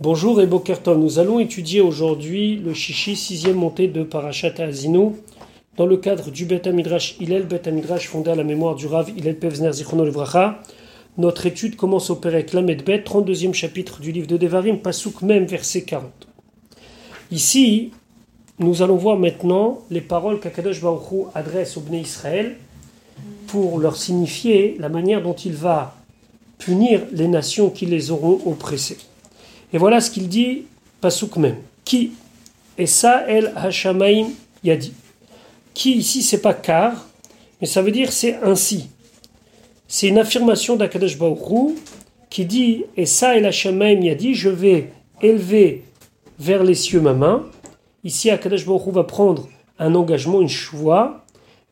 Bonjour et Bokertov. Nous allons étudier aujourd'hui le Shishi, sixième montée de Parashat Azinu, dans le cadre du Bet Midrash Hillel, Bet Midrash fondé à la mémoire du Rav Hillel Pevzner Zichrono. Notre étude commence au Perek Lamed Bet, 32e chapitre du livre de Devarim, Pasuk même, verset 40. Ici, nous allons voir maintenant les paroles qu'Akadosh Baruch adresse au Bnei Israël pour leur signifier la manière dont il va punir les nations qui les auront oppressées. Et voilà ce qu'il dit, Pasuk même. Qui Et ça, El Hashamaim Yadi. Qui ici, c'est pas car, mais ça veut dire c'est ainsi. C'est une affirmation d'Akadosh Baruch qui dit Et ça, El Hashamaim Yadi, je vais élever vers les cieux ma main. Ici, Akadosh Baruch va prendre un engagement, une choix,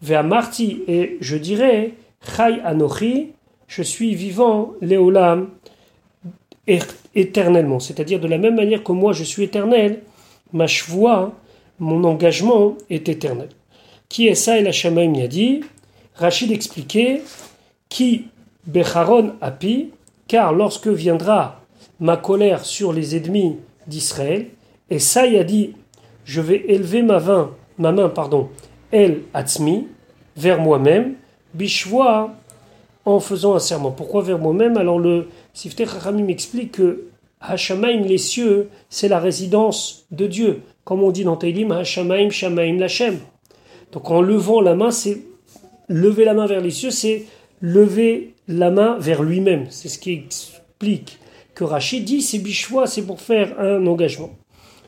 vers Marti, et je dirais Chai Anochi, je suis vivant, Léolam, éternellement. C'est-à-dire de la même manière que moi je suis éternel, ma choix, mon engagement est éternel. Qui est ça Et la Shamaim a dit, Rachid expliquait, qui Becharon api, car lorsque viendra ma colère sur les ennemis d'Israël, et ça il a dit, je vais élever ma main, ma main pardon, El Atzmi, vers moi-même, Bishwa, en faisant un serment. Pourquoi vers moi-même? Alors le Sifter Chachamim explique que Hashamaim, les cieux, c'est la résidence de Dieu. Comme on dit dans Teilim, Hashamaim, Shamaim, Lachem. Donc en levant la main, c'est lever la main vers les cieux, c'est lever la main vers lui-même. C'est ce qui explique que Rachid dit c'est bichois, c'est pour faire un engagement.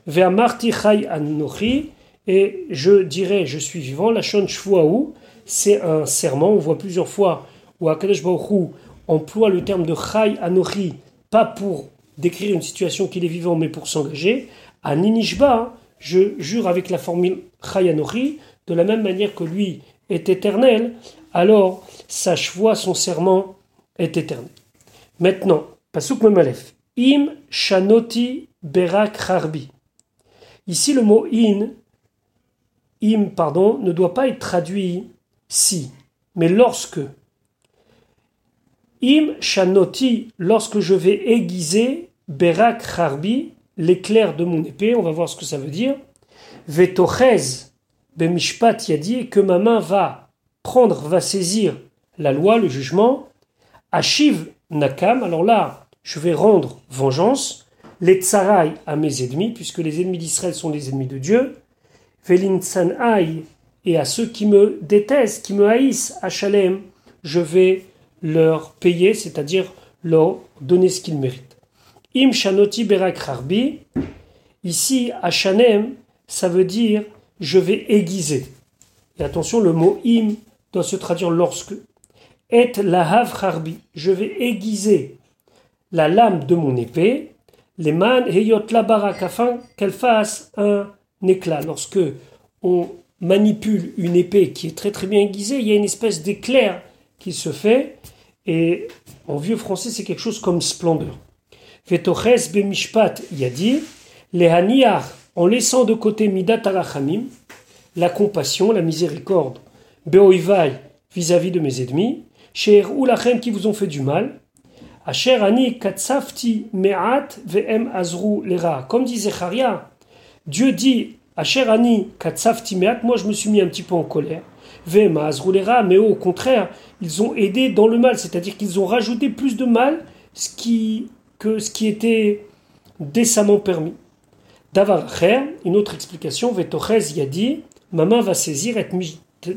Vers Marti Chai Anochi, et je dirais je suis vivant, la Shon c'est un serment, on voit plusieurs fois où Akadosh Baruch emploie le terme de Chai Anochi, pas pour décrire une situation qu'il est vivant, mais pour s'engager. À Ninishba, je jure avec la formule Chai Anochi, de la même manière que lui est éternel, alors sa foi, son serment est éternel. Maintenant, Pasuk Memalef. Im Shanoti Berak Harbi. Ici, le mot in, im, pardon, ne doit pas être traduit si, mais lorsque. Im shanoti, lorsque je vais aiguiser berak harbi, l'éclair de mon épée, on va voir ce que ça veut dire. Vetochez bemishpat yadi, que ma main va prendre, va saisir la loi, le jugement. Ashiv nakam, alors là, je vais rendre vengeance. Les tsarai à mes ennemis, puisque les ennemis d'Israël sont les ennemis de Dieu. Velinsanai, et à ceux qui me détestent, qui me haïssent, à Shalem, je vais leur payer, c'est-à-dire leur donner ce qu'ils méritent. Im shanoti berak harbi, ici à Shanem, ça veut dire je vais aiguiser. Et attention, le mot im doit se traduire lorsque. Et lahav harbi, je vais aiguiser la lame de mon épée, les man heyot la barak, afin qu'elle fasse un éclat. Lorsque on manipule une épée qui est très très bien aiguisée, il y a une espèce d'éclair qui se fait, et en vieux français, c'est quelque chose comme splendeur. Vetoches bemishpat yadi, les haniar, en laissant de côté midat arachamim, la compassion, la miséricorde, beoivai, vis-à-vis de mes ennemis, cher ou lachem qui vous ont fait du mal, asher ani katsafti me'at ve'em azru lera. Comme dit Zecharia, Dieu dit, asher ani katsafti me'at, moi je me suis mis un petit peu en colère, ve'em azru lera, mais au contraire, ils ont aidé dans le mal, c'est-à-dire qu'ils ont rajouté plus de mal ce qui, que ce qui était décemment permis. Davar une autre explication, Vetochez Yadi, ma main va saisir et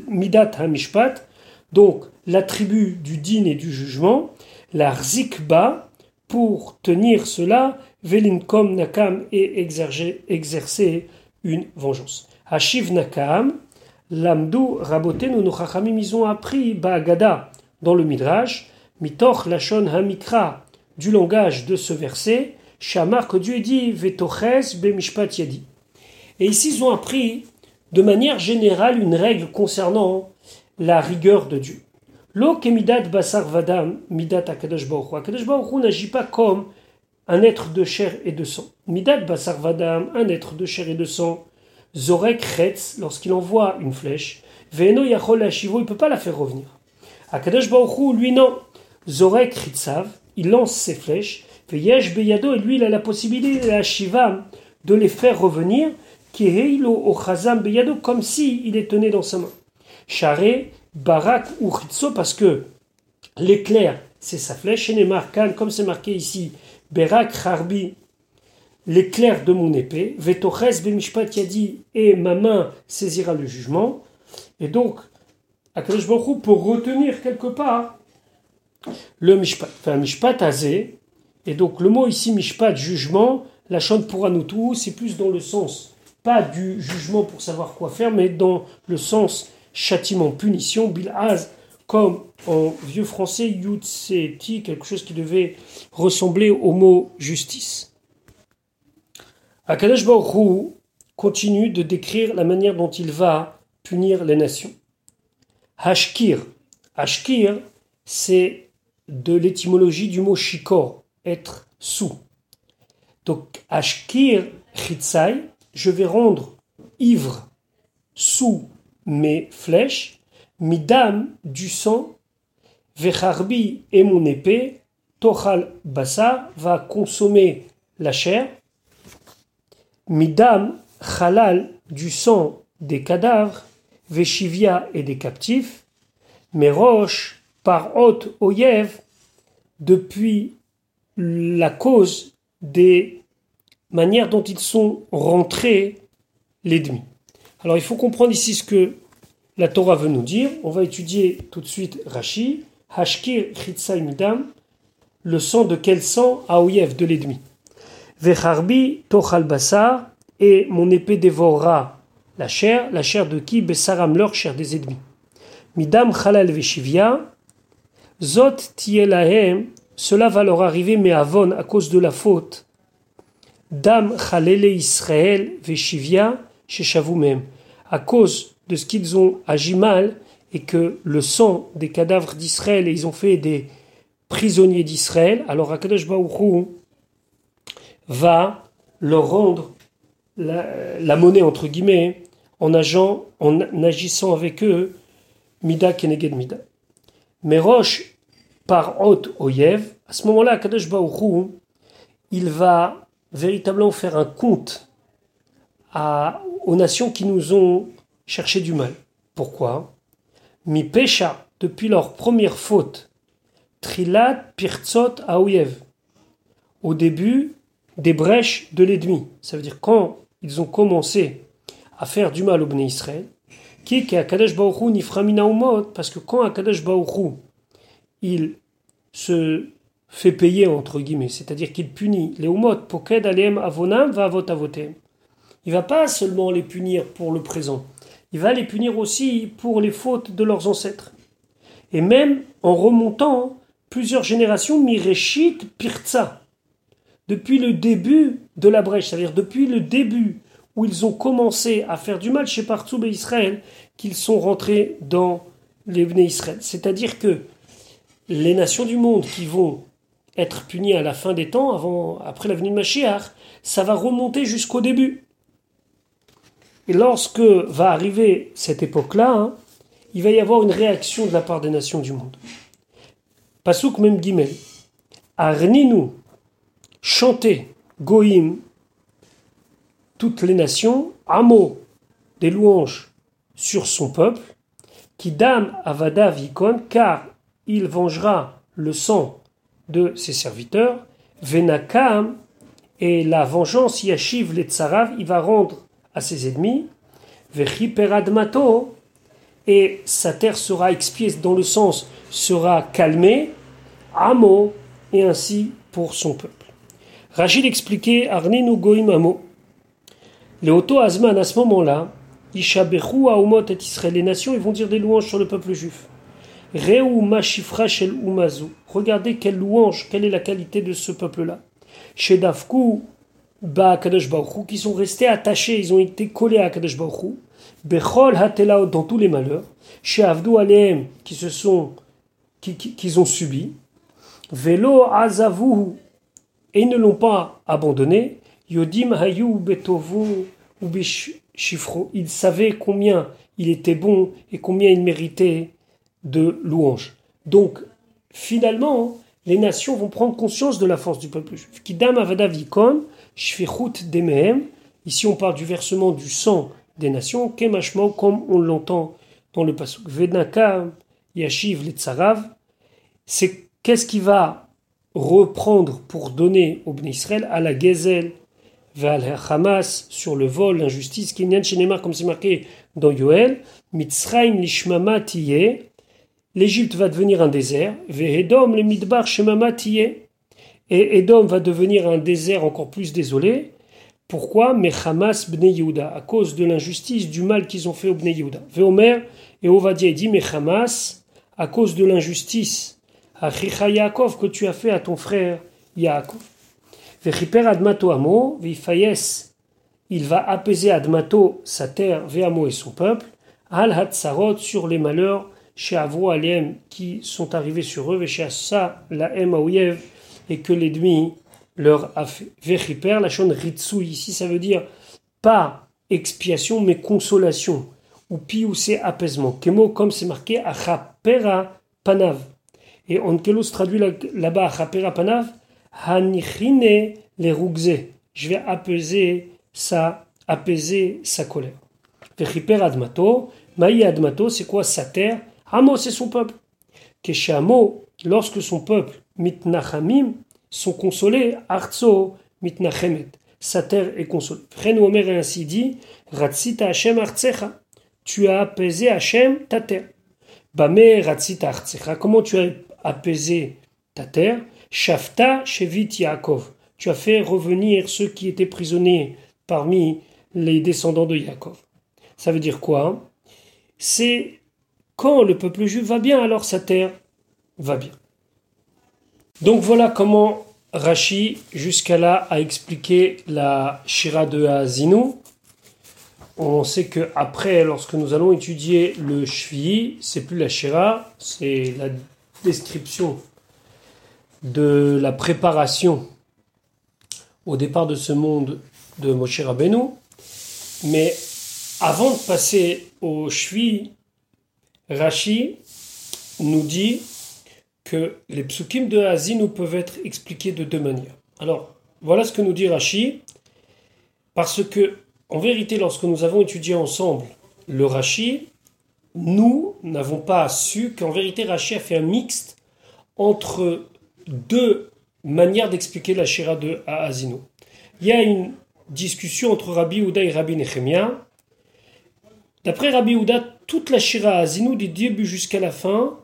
midat hamishpat, donc l'attribut du din et du jugement, la rzikba, pour tenir cela, velinkom nakam et exercer une vengeance. Hashiv nakam, Lamdou rabotenu nos chachamim, ils ont appris Ba'agada dans le Midrash, mitoch lachon hamikra, du langage de ce verset, shamar que Dieu dit vetochez bemishpat yadi. Et ici, ils ont appris de manière générale une règle concernant la rigueur de Dieu. Lo kemidat basar vadam midat akadosh baruch Akadosh baruch n'agit pas comme un être de chair et de sang. Midat basar vadam, un être de chair et de sang, Zorek Retz, lorsqu'il envoie une flèche, Veno Yachol il ne peut pas la faire revenir. Akadosh Baruchou, lui non. Zorek Ritzav, il lance ses flèches, Veyesh Beyado, et lui, il a la possibilité, la Shiva, de les faire revenir, qui est au Chazam Beyado, comme si il est tenait dans sa main. Charé, Barak ou Chitso, parce que l'éclair, c'est sa flèche, et Markan, comme c'est marqué ici, Berak Harbi, l'éclair de mon épée, Vetoches Bemishpat dit et ma main saisira le jugement. Et donc, Akadosh Baruch pour retenir quelque part le Mishpat, enfin Mishpat Azé, et donc le mot ici Mishpat, jugement, la chante pour tout, c'est plus dans le sens, pas du jugement pour savoir quoi faire, mais dans le sens châtiment, punition, bilaz, comme en vieux français, yutseti, quelque chose qui devait ressembler au mot justice. Akadosh Baruch continue de décrire la manière dont il va punir les nations. Hashkir. Hashkir, c'est de l'étymologie du mot shikor, être sous. Donc, Hashkir chitzai, je vais rendre ivre sous mes flèches, midam du sang, vecharbi et mon épée, tochal basa va consommer la chair, midam halal du sang des cadavres, Veshivia et des captifs, Roche, par haute Oyev, depuis la cause des manières dont ils sont rentrés l'ennemi. Alors il faut comprendre ici ce que la Torah veut nous dire. On va étudier tout de suite Rashi, Hashkir Midam, le sang de quel sang à Oyev de l'ennemi. Vecharbi Tochal Basar, et mon épée dévorera la chair, la chair de qui Bessaram, leur chair des ennemis. Midam Chalal Veshivia, Zot Tielahem, cela va leur arriver, mais avon à cause de la faute. Dam Chalele Israël Veshivia, même, à cause de ce qu'ils ont agi mal et que le sang des cadavres d'Israël, et ils ont fait des prisonniers d'Israël, alors Akadosh Baruch va leur rendre la, monnaie entre guillemets en, agissant avec eux, Mida Keneged Mida. Mais Roche, par Hot Oyev, à ce moment-là, Kadosh Baourou, il va véritablement faire un compte aux nations qui nous ont cherché du mal. Pourquoi? Mi Pesha, depuis leur première faute, Trilat Pirtzot Aoyev, au début des brèches de l'ennemi. Ça veut dire quand ils ont commencé à faire du mal au Bnei Israël, qui est qu'Akadosh Baruch niframina umot, parce que quand Akadosh Baruch il se fait payer entre guillemets, c'est-à-dire qu'il punit les umot, poked alem avonam va avot avotem. Il va pas seulement les punir pour le présent, il va les punir aussi pour les fautes de leurs ancêtres. Et même en remontant plusieurs générations, mireshit pirtsa, depuis le début de la brèche, c'est-à-dire depuis le début où ils ont commencé à faire du mal chez Partout et Israël, qu'ils sont rentrés dans les Israël. C'est-à-dire que les nations du monde qui vont être punies à la fin des temps, avant, après la venue de Mashiach, ça va remonter jusqu'au début. Et lorsque va arriver cette époque-là, hein, il va y avoir une réaction de la part des nations du monde. Pasuk même guillemets. Arninu, chantez, goïm, toutes les nations, mot des louanges sur son peuple, qui dame avada vikon, car il vengera le sang de ses serviteurs, venakam, et la vengeance yashiv les tsarav, il va rendre à ses ennemis, et sa terre sera expiée dans le sens sera calmée, amo, et ainsi pour son peuple. Rachid expliquait Arninu goim amo. Les Otto Azman, à ce moment-là, Ishabechu Aumot et Israël, les nations, ils vont dire des louanges sur le peuple juif. Reu Mashifra Shel Umazu. Regardez quelle louange, quelle est la qualité de ce peuple-là. Shedafku Ba Kadosh qui sont restés attachés, ils ont été collés à Kadosh Baruch Bechol Hatelaot, dans tous les malheurs. Chez Avdu Aleem, qui se sont, qui, qui, ont subi. Velo Azavu, et ils ne l'ont pas abandonné. Yodim Hayu Betovu Shifro. Il savait combien il était bon et combien il méritait de louanges. Donc, finalement, les nations vont prendre conscience de la force du peuple juif. Kidam avadavikon, shfichut demehem. Ici, on parle du versement du sang des nations, kemashmo, comme on l'entend dans le pasuk. Vednaka yashiv le tsarav. C'est qu'est-ce qui va reprendre pour donner au Bnei Israël à la Gezel, vers Hamas, sur le vol, l'injustice, Kinyan Shenemar, comme c'est marqué dans Yoel, Mitzrayim lishmama l'Égypte va devenir un désert, Vehedom le midbar shemama et Edom va devenir un désert encore plus désolé. Pourquoi? Mechamas bnei Yehuda, à cause de l'injustice, du mal qu'ils ont fait au bnei Yehuda. Veomer et Ovadia dit Mechamas, à cause de l'injustice, Achicha Yaakov, que tu as fait à ton frère Yaakov. Vechiper Admato Amo, Vifayes, il va apaiser Admato, sa terre, Veamo et son peuple, Al Hatzarot, sur les malheurs, chez Avro Aliem, qui sont arrivés sur eux, chez Assa, la M et que l'ennemi leur a fait. Vechiper, la chaîne Ritsu, ici ça veut dire pas expiation, mais consolation, ou ou c'est apaisement. Kemo, comme c'est marqué, Achapera Panav. Et Onkelos traduit là-bas Achapera Panav, Hanichine les Je vais apaiser sa, apaiser sa colère. Vechiper Admato, Maï Admato, c'est quoi sa terre? Amo, c'est son peuple. Keshamo, lorsque son peuple, mitnachamim, sont consolés, arzo, mitnachemet, sa terre est consolée. Frère Omer est ainsi dit, ratzita Hashem artsecha, tu as apaisé Hashem, ta terre. Bame ratzita artsecha, comment tu as apaisé ta terre? Shafta shevit Yaakov, tu as fait revenir ceux qui étaient prisonniers parmi les descendants de Yaakov. Ça veut dire quoi? C'est quand le peuple juif va bien, alors sa terre va bien. Donc voilà comment Rashi, jusqu'à là, a expliqué la Shira de Azinu. On sait que après, lorsque nous allons étudier le Shvi, c'est plus la Shira, c'est la description de la préparation au départ de ce monde de Moshe Rabbeinu. Mais avant de passer au Shvi, Rashi nous dit que les psukim de Hazin peuvent être expliqués de deux manières. Alors, voilà ce que nous dit Rashi, parce que, en vérité, lorsque nous avons étudié ensemble le Rashi, nous n'avons pas su qu'en vérité Rashi a fait un mixte entre deux manières d'expliquer la Shira de Hazino. Il y a une discussion entre Rabbi Houda et Rabbi Nechemia. D'après Rabbi Houda, toute la Shira Azinu, du début jusqu'à la fin,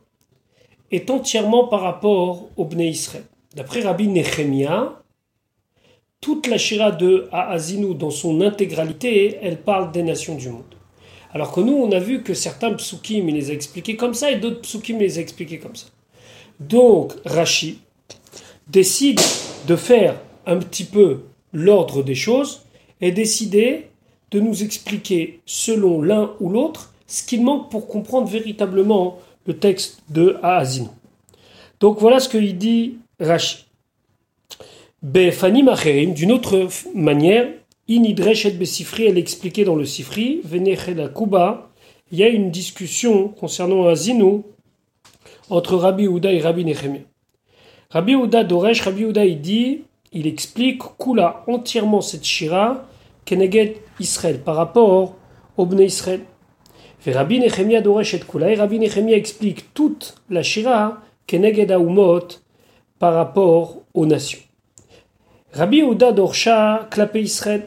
est entièrement par rapport au Bnei Israël. D'après Rabbi Nechemia, toute la Shira de Azinu, dans son intégralité, elle parle des nations du monde. Alors que nous, on a vu que certains psukim, il les a expliqués comme ça, et d'autres psukim, les a expliqués comme ça. Donc, Rashi décide de faire un petit peu l'ordre des choses et décider de nous expliquer selon l'un ou l'autre ce qu'il manque pour comprendre véritablement le texte de Aazino. Donc voilà ce qu'il dit Rashi. Befani Macherim, d'une autre manière, Inidreshet Besifri, elle expliquait dans le Sifri, Venecheda Kuba, il y a une discussion concernant Azino entre Rabbi Ouda et Rabbi Nechemia. Rabbi Ouda Doresh, Rabbi Ouda il dit, il explique Kula entièrement cette Shira, Keneged Israël, par rapport au Bnei Israël. Rabbi Nechemia et Kula, et Rabbi Nechemia explique toute la Shira, Keneged Aumot, par rapport aux nations. Rabbi Ouda Dorsha, Klapé Israël.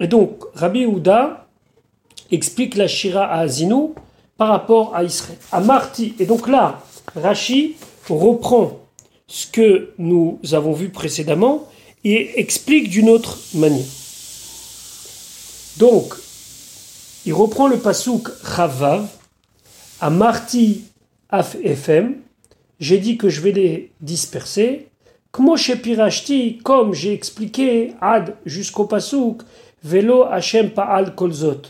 Et donc, Rabbi Ouda explique la Shira à Azinu par rapport à Israël. À Marti. Et donc là, Rashi reprend ce que nous avons vu précédemment et explique d'une autre manière. Donc, il reprend le pasouk Chavav à Marti Af FM. J'ai dit que je vais les disperser. Pirashti, comme j'ai expliqué, Ad jusqu'au pasouk, Velo Hashem Pa'al Kolzot.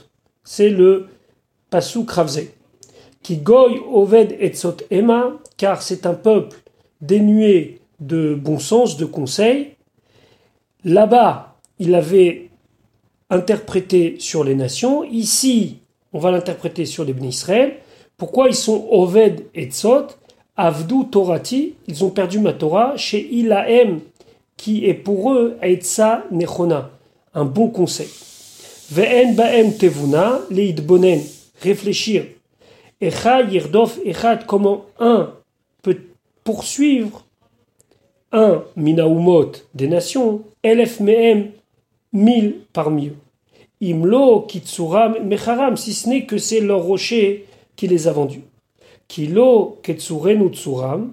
C'est le pasouk Ravze. Qui goy Oved Etzot Ema, car c'est un peuple dénué de bon sens, de conseil. Là-bas, il avait interprété sur les nations. Ici, on va l'interpréter sur les Israël. Pourquoi ils sont Oved et Tzot? Avdu Torati, ils ont perdu ma Torah, chez Ilaem, qui est pour eux Eitza Nechona, un bon conseil. Ve'en Baem Tevuna, Leidbonen, réfléchir. Echa Yirdof Echad, comment un peut poursuivre un Minaumot des nations, Elef mille parmi eux. Imlo Kitsuram Mecharam, si ce n'est que c'est leur rocher qui les a vendus. Kilo Ketsurenu Tsuram,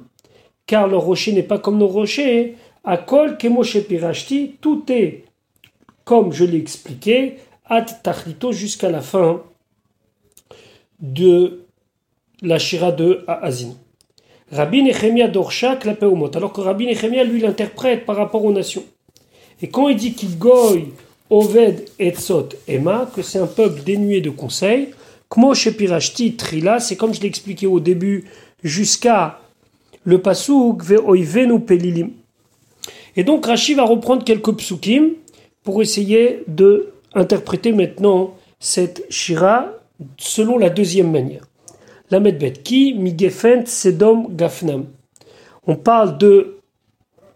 car leur rocher n'est pas comme nos rochers. Akol Kemoshe Pirashti, tout est, comme je l'ai expliqué, At Tachlito jusqu'à la fin de la Shira de Azin. Rabbi Nechemia Dorsha Klapeumot, alors que Rabbi Nechemia lui l'interprète par rapport aux nations. Et quand il dit qu'il goy Oved Etzot Emma, que c'est un peuple dénué de conseils, Kmo Shepirashti Trila, c'est comme je l'ai expliqué au début, jusqu'à le pasuk Ve'oivenu Pelilim. Et donc Rashi va reprendre quelques psukim pour essayer de interpréter maintenant cette shira selon la deuxième manière. La medbet qui migefent sedom gafnam. On parle de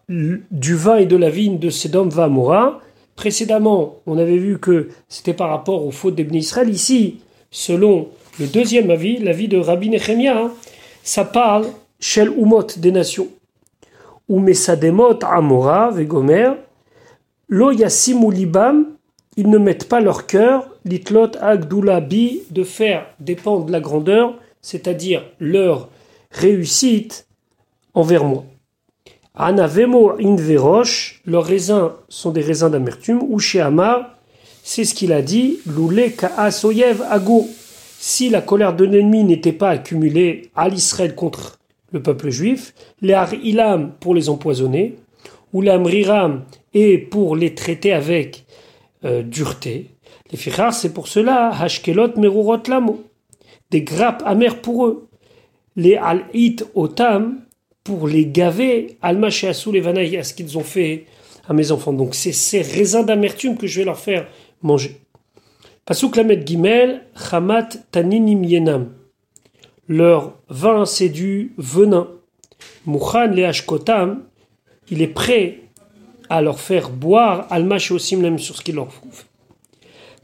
du vin et de la vigne de Sedom Vamora. Précédemment, on avait vu que c'était par rapport aux fautes d'Ebn Israël. Ici, selon le deuxième avis, l'avis de Rabbi Nechemia, hein, ça parle Shel Umot des nations. Ou Mesademot Amora, Vegomer, Lo Libam, ils ne mettent pas leur cœur, Litlot Agdula Bi, de faire dépendre la grandeur, c'est-à-dire leur réussite envers moi. Anavemo inverosh, leurs raisins sont des raisins d'amertume, ou chez Amar, c'est ce qu'il a dit, Loulé Ka'asoyev Ago. Si la colère de l'ennemi n'était pas accumulée à l'Israël contre le peuple juif, les Ilam pour les empoisonner, ou l'Amriram et pour les traiter avec euh, dureté. Les Fichar, c'est pour cela, Hashkelot Merurot Lamo, des grappes amères pour eux. Les Al-It Otam, pour les gaver, Alma sous les Vanaï, à ce qu'ils ont fait à mes enfants. Donc c'est ces raisins d'amertume que je vais leur faire manger. Pasuk Lamed Gimel, Chamat Taninim Yenam. Leur vin, c'est du venin. Mouchan le Ashkotam, il est prêt à leur faire boire Alma Osim sur ce qu'il leur trouve.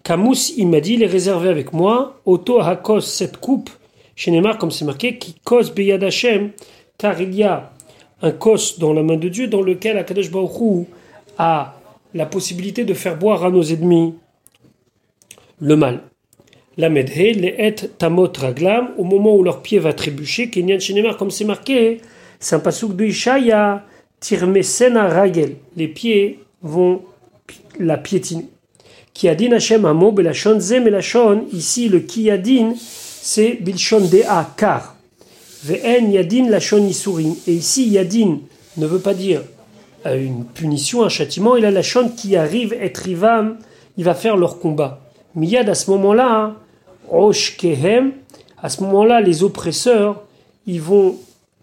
Kamous, il m'a dit, il est réservé avec moi. Auto Hakos, cette coupe, chez Neymar, comme c'est marqué, qui cause Beyad Hashem, car il y a un kos dans la main de Dieu dans lequel Akadosh Baruch a la possibilité de faire boire à nos ennemis le mal. La medhe, les et tamot raglam, au moment où leur pied va trébucher, Kenyan Shenemar, comme c'est marqué, c'est un pasouk de Ishaya, ragel, les pieds vont la piétiner. Kiadin Hashem amo belashon ze melashon, ici le kiadin, c'est bilshon dea, car. Ve'en yadin lachon isurim. Et ici, yadin ne veut pas dire euh, une punition, un châtiment. Il a la chon qui arrive, et rivam, il va faire leur combat. Miyad, à ce moment-là, rosh kehem, à ce moment-là, les oppresseurs, ils vont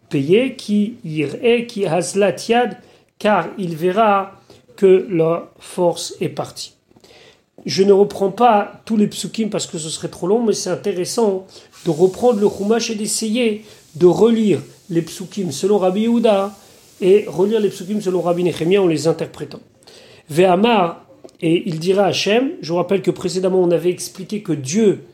payer, qui et qui haslat yad, car il verra que leur force est partie. Je ne reprends pas tous les psukim parce que ce serait trop long, mais c'est intéressant de reprendre le chumash et d'essayer de relire les psukim selon Rabbi Yehuda et relire les psukim selon Rabbi Nechemia en les interprétant. Ve'amar, et il dira à Hachem, je rappelle que précédemment on avait expliqué que Dieu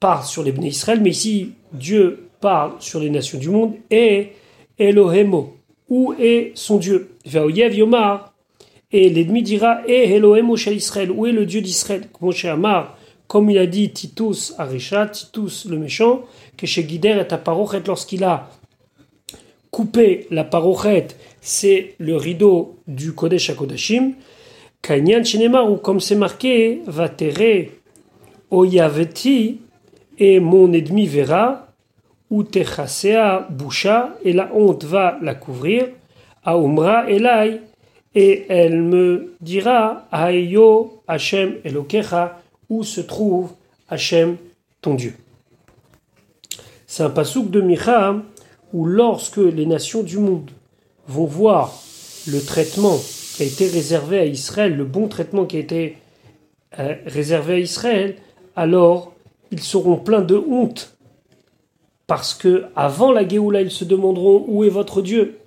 parle sur les bénis Israël, mais ici Dieu parle sur les nations du monde, et Elohemo, où est son Dieu? Ve'oyev Yomar, et l'ennemi dira, et Elohemo Israël, où est le Dieu d'Israël? Amar, comme il a dit Titus Arisha, Titus le méchant, que chez Guider est à parochet lorsqu'il a coupé la parochet, c'est le rideau du Kodesh HaKodashim, Kanyan Shinema, ou comme c'est marqué, va terrer Oyaveti, et mon ennemi verra, ou Techasea Boucha, et la honte va la couvrir, Aumra Elai, et elle me dira, Ayo Hashem Elokecha, où se trouve Hachem, ton Dieu. C'est un pasouk de Micha où lorsque les nations du monde vont voir le traitement qui a été réservé à Israël, le bon traitement qui a été euh, réservé à Israël, alors ils seront pleins de honte parce que avant la Géoula, ils se demanderont où est votre Dieu.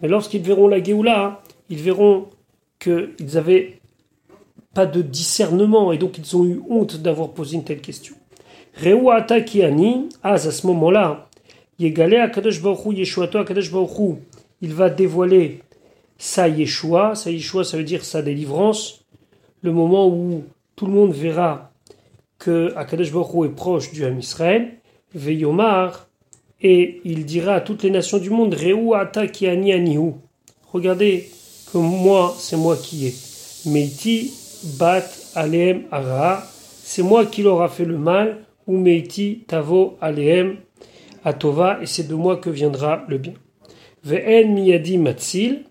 Mais lorsqu'ils verront la Géoula, ils verront qu'ils avaient pas de discernement et donc ils ont eu honte d'avoir posé une telle question. Reuata Kiani, à ce moment-là, Yegale il va dévoiler sa Yeshua, sa Yeshua ça veut dire sa délivrance, le moment où tout le monde verra que Akadosh est proche du Ham Israël, Veyomar, et il dira à toutes les nations du monde, Reuata Kiani Anihu. Regardez que moi, c'est moi qui ai. Meiti bat aleem ara, c'est moi qui leur a fait le mal, ou meiti tavo aleem atova, et c'est de moi que viendra le bien. Ve'en miyadi matzil,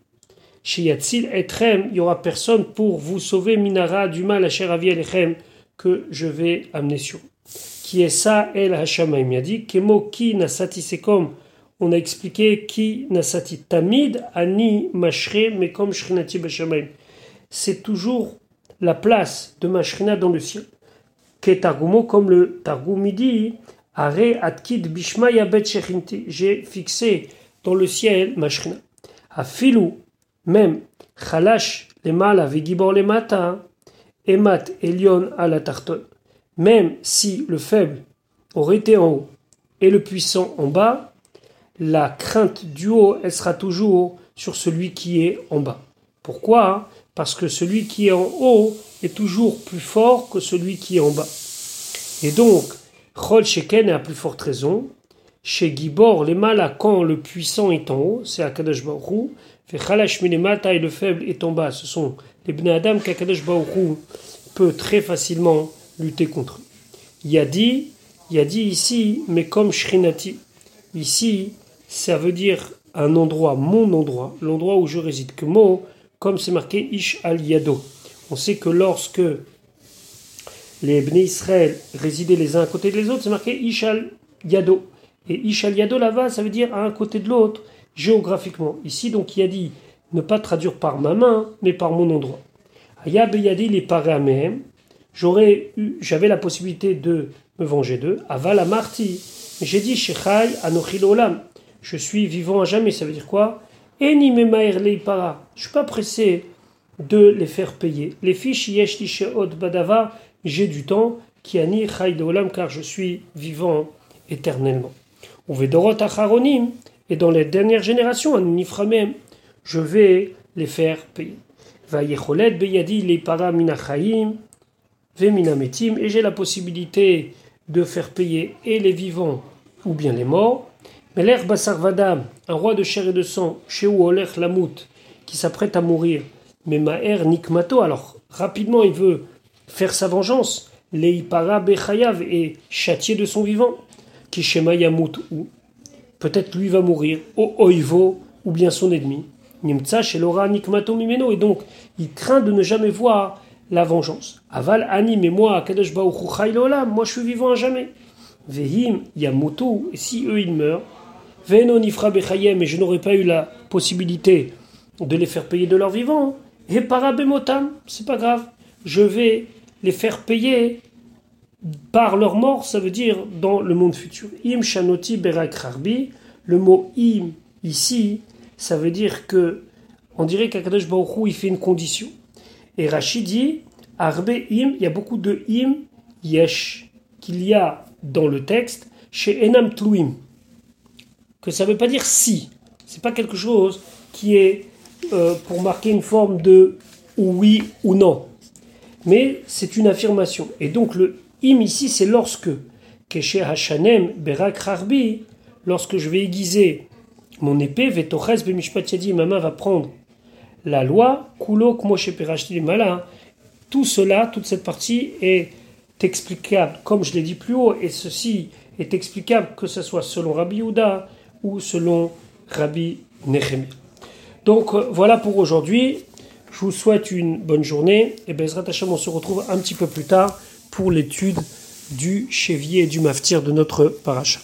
chez Yatzil etrem, il y aura personne pour vous sauver minara du mal à Sheravi alechem que je vais amener sur Qui est ça, el hashamaim, dit, kemo ki nasati, c'est comme on a expliqué qui nasati tamid ani mashre mekom shrinati bashamaim. C'est toujours la place de Mashrina dans le ciel. Ketargumo, comme le Targum dit, bishmaya bet J'ai fixé dans le ciel Mashrina. Afilu, même, chalash les mal gibor les mata, emat elion à la tarton. Même si le faible aurait été en haut et le puissant en bas, la crainte du haut, elle sera toujours sur celui qui est en bas. Pourquoi? Parce que celui qui est en haut est toujours plus fort que celui qui est en bas. Et donc, Chol Sheken à plus forte raison. Chez Gibor, les malas, quand le puissant est en haut, c'est Akadosh Baruch Fait Chalash Minemata et le faible est en bas. Ce sont les Bnei Adam qu'Akadosh Baruch peut très facilement lutter contre. Il a dit, il a dit ici, mais comme Shrinati. Ici, ça veut dire un endroit, mon endroit, l'endroit où je réside. Que mot comme c'est marqué Ish al Yado. On sait que lorsque les Bnei Israël résidaient les uns à côté des autres, c'est marqué Ish al Yado. Et Ish al Yado là-bas, ça veut dire à un côté de l'autre, géographiquement. Ici, donc, il a dit ne pas traduire par ma main, mais par mon endroit. Aya Beyadi les même. J'aurais eu, j'avais la possibilité de me venger d'eux. Aval Marti. J'ai dit Shechai Anochil Olam. Je suis vivant à jamais. Ça veut dire quoi? Je suis pas pressé de les faire payer. Les fiches badava, j'ai du temps, qui car je suis vivant éternellement. Et dans les dernières générations, même, je vais les faire payer. Et j'ai la possibilité de faire payer et les vivants ou bien les morts. Mais l'air Basarvadam, un roi de chair et de sang, chez Oler Lamout, qui s'apprête à mourir, mais Maher Nikmato, alors rapidement il veut faire sa vengeance, Leipara Bechayav et châtier de son vivant, qui Shema Yamut, ou peut-être lui va mourir, au Oivo, ou bien son ennemi. Nimtsa Shelora Nikmato Mimeno, et donc il craint de ne jamais voir la vengeance. Aval Ani, mais moi, Kadosh moi je suis vivant à jamais. Vehim Yamutu, et si eux ils meurent, mais je n'aurais pas eu la possibilité de les faire payer de leur vivant. Et parabemotam, c'est pas grave. Je vais les faire payer par leur mort, ça veut dire dans le monde futur. Im shanoti le mot im ici, ça veut dire que on dirait qu'Akadosh Baruch il fait une condition. Et Rachid dit arbe im, il y a beaucoup de im yesh qu'il y a dans le texte chez enam tluim que ça ne veut pas dire si. C'est pas quelque chose qui est euh, pour marquer une forme de oui ou non. Mais c'est une affirmation. Et donc le im ici, c'est lorsque. Keshe Hashanem Berak Harbi, lorsque je vais aiguiser mon épée, Vetoches Bemishpat Yadi, ma main va prendre la loi, Kulok Moshe Perashti. Tout cela, toute cette partie est explicable, comme je l'ai dit plus haut, et ceci est explicable que ce soit selon Rabbi Yehuda, ou selon Rabbi Nehemi. Donc euh, voilà pour aujourd'hui. Je vous souhaite une bonne journée et Bezrat Hashem, on se retrouve un petit peu plus tard pour l'étude du chévier et du maftir de notre paracha.